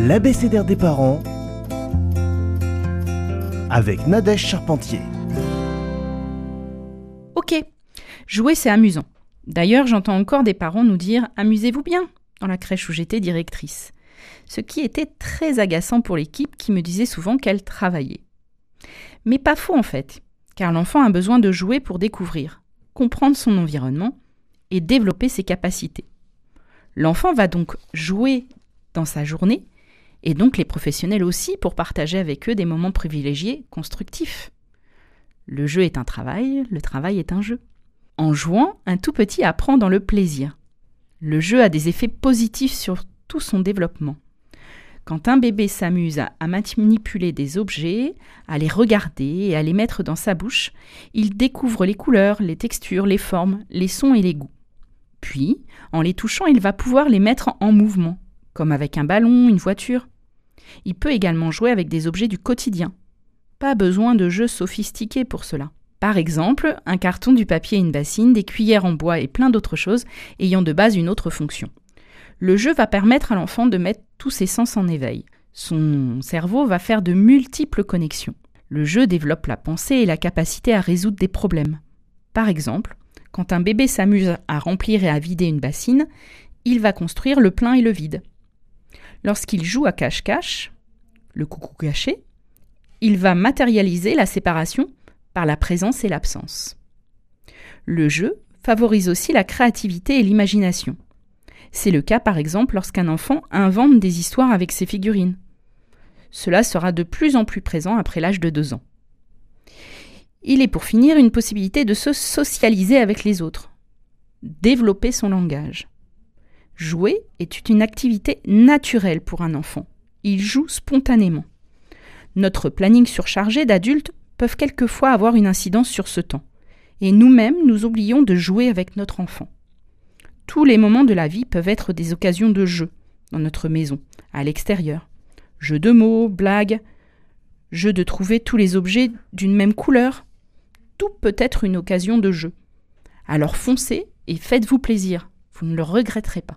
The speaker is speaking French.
l'abécédaire des parents avec Nadège Charpentier. Ok, jouer c'est amusant. D'ailleurs, j'entends encore des parents nous dire Amusez-vous bien dans la crèche où j'étais directrice. Ce qui était très agaçant pour l'équipe qui me disait souvent qu'elle travaillait. Mais pas faux en fait, car l'enfant a besoin de jouer pour découvrir, comprendre son environnement et développer ses capacités. L'enfant va donc jouer dans sa journée, et donc les professionnels aussi pour partager avec eux des moments privilégiés, constructifs. Le jeu est un travail, le travail est un jeu. En jouant, un tout petit apprend dans le plaisir. Le jeu a des effets positifs sur tout son développement. Quand un bébé s'amuse à, manipuler des objets, à les regarder et à les mettre dans sa bouche, il découvre les couleurs, les textures, les formes, les sons et les goûts. Puis, en les touchant, il va pouvoir les mettre en mouvement, comme avec un ballon, une voiture. Il peut également jouer avec des objets du quotidien. Pas besoin de jeux sophistiqués pour cela. Par exemple, un carton, du papier, une bassine, des cuillères en bois et plein d'autres choses ayant de base une autre fonction. Le jeu va permettre à l'enfant de mettre tous ses sens en éveil. Son cerveau va faire de multiples connexions. Le jeu développe la pensée et la capacité à résoudre des problèmes. Par exemple, quand un bébé s'amuse à remplir et à vider une bassine, il va construire le plein et le vide. Lorsqu'il joue à cache-cache, le coucou caché, il va matérialiser la séparation par la présence et l'absence. Le jeu favorise aussi la créativité et l'imagination. C'est le cas par exemple lorsqu'un enfant invente des histoires avec ses figurines. Cela sera de plus en plus présent après l'âge de deux ans. Il est pour finir une possibilité de se socialiser avec les autres, développer son langage. Jouer est une activité naturelle pour un enfant. Il joue spontanément. Notre planning surchargé d'adultes peuvent quelquefois avoir une incidence sur ce temps, et nous-mêmes nous oublions de jouer avec notre enfant. Tous les moments de la vie peuvent être des occasions de jeu, dans notre maison, à l'extérieur. Jeu de mots, blagues, jeu de trouver tous les objets d'une même couleur. Tout peut être une occasion de jeu. Alors foncez et faites-vous plaisir, vous ne le regretterez pas.